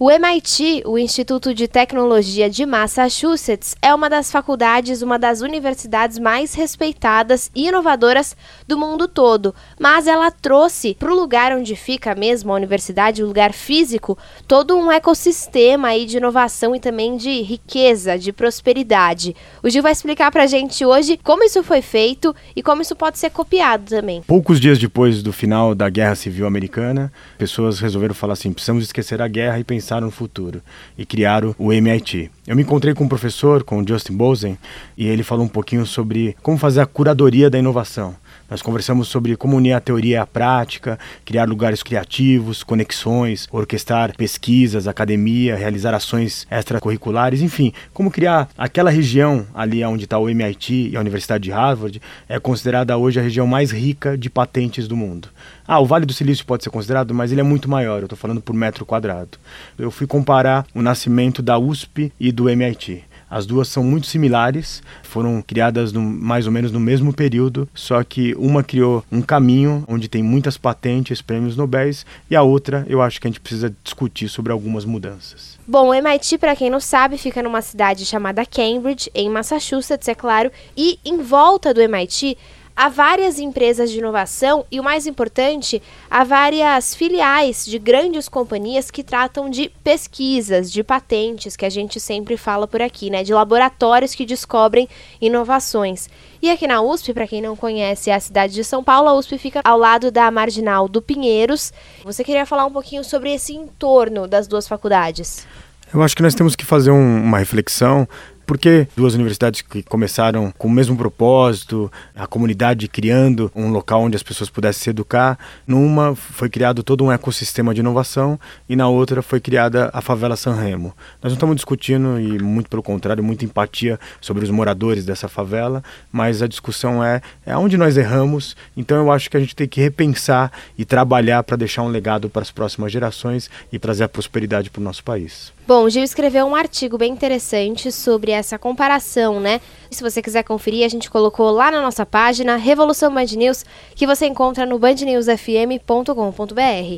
O MIT, o Instituto de Tecnologia de Massachusetts, é uma das faculdades, uma das universidades mais respeitadas e inovadoras do mundo todo. Mas ela trouxe para o lugar onde fica mesmo a universidade, o lugar físico, todo um ecossistema aí de inovação e também de riqueza, de prosperidade. O Gil vai explicar para a gente hoje como isso foi feito e como isso pode ser copiado também. Poucos dias depois do final da Guerra Civil Americana, pessoas resolveram falar assim: precisamos esquecer a guerra e pensar pensaram no futuro e criaram o MIT. Eu me encontrei com um professor, com o Justin Bosen, e ele falou um pouquinho sobre como fazer a curadoria da inovação. Nós conversamos sobre como unir a teoria e a prática, criar lugares criativos, conexões, orquestrar pesquisas, academia, realizar ações extracurriculares, enfim, como criar aquela região ali onde está o MIT e a Universidade de Harvard é considerada hoje a região mais rica de patentes do mundo. Ah, o Vale do Silício pode ser considerado, mas ele é muito maior, eu estou falando por metro quadrado. Eu fui comparar o nascimento da USP e do MIT. As duas são muito similares, foram criadas no, mais ou menos no mesmo período, só que uma criou um caminho onde tem muitas patentes, prêmios Nobel, e a outra eu acho que a gente precisa discutir sobre algumas mudanças. Bom, o MIT, para quem não sabe, fica numa cidade chamada Cambridge, em Massachusetts, é claro, e em volta do MIT há várias empresas de inovação e, o mais importante, há várias filiais de grandes companhias que tratam de pesquisas, de patentes, que a gente sempre fala por aqui, né? De laboratórios que descobrem inovações. E aqui na USP, para quem não conhece a cidade de São Paulo, a USP fica ao lado da Marginal do Pinheiros. Você queria falar um pouquinho sobre esse entorno das duas faculdades? Eu acho que nós temos que fazer um, uma reflexão porque duas universidades que começaram com o mesmo propósito, a comunidade criando um local onde as pessoas pudessem se educar, numa foi criado todo um ecossistema de inovação e na outra foi criada a favela San Remo. Nós não estamos discutindo e muito pelo contrário, muita empatia sobre os moradores dessa favela, mas a discussão é é onde nós erramos. Então eu acho que a gente tem que repensar e trabalhar para deixar um legado para as próximas gerações e trazer a prosperidade para o nosso país. Bom, o Gil escreveu um artigo bem interessante sobre essa comparação, né? Se você quiser conferir, a gente colocou lá na nossa página Revolução Band News, que você encontra no bandnewsfm.com.br.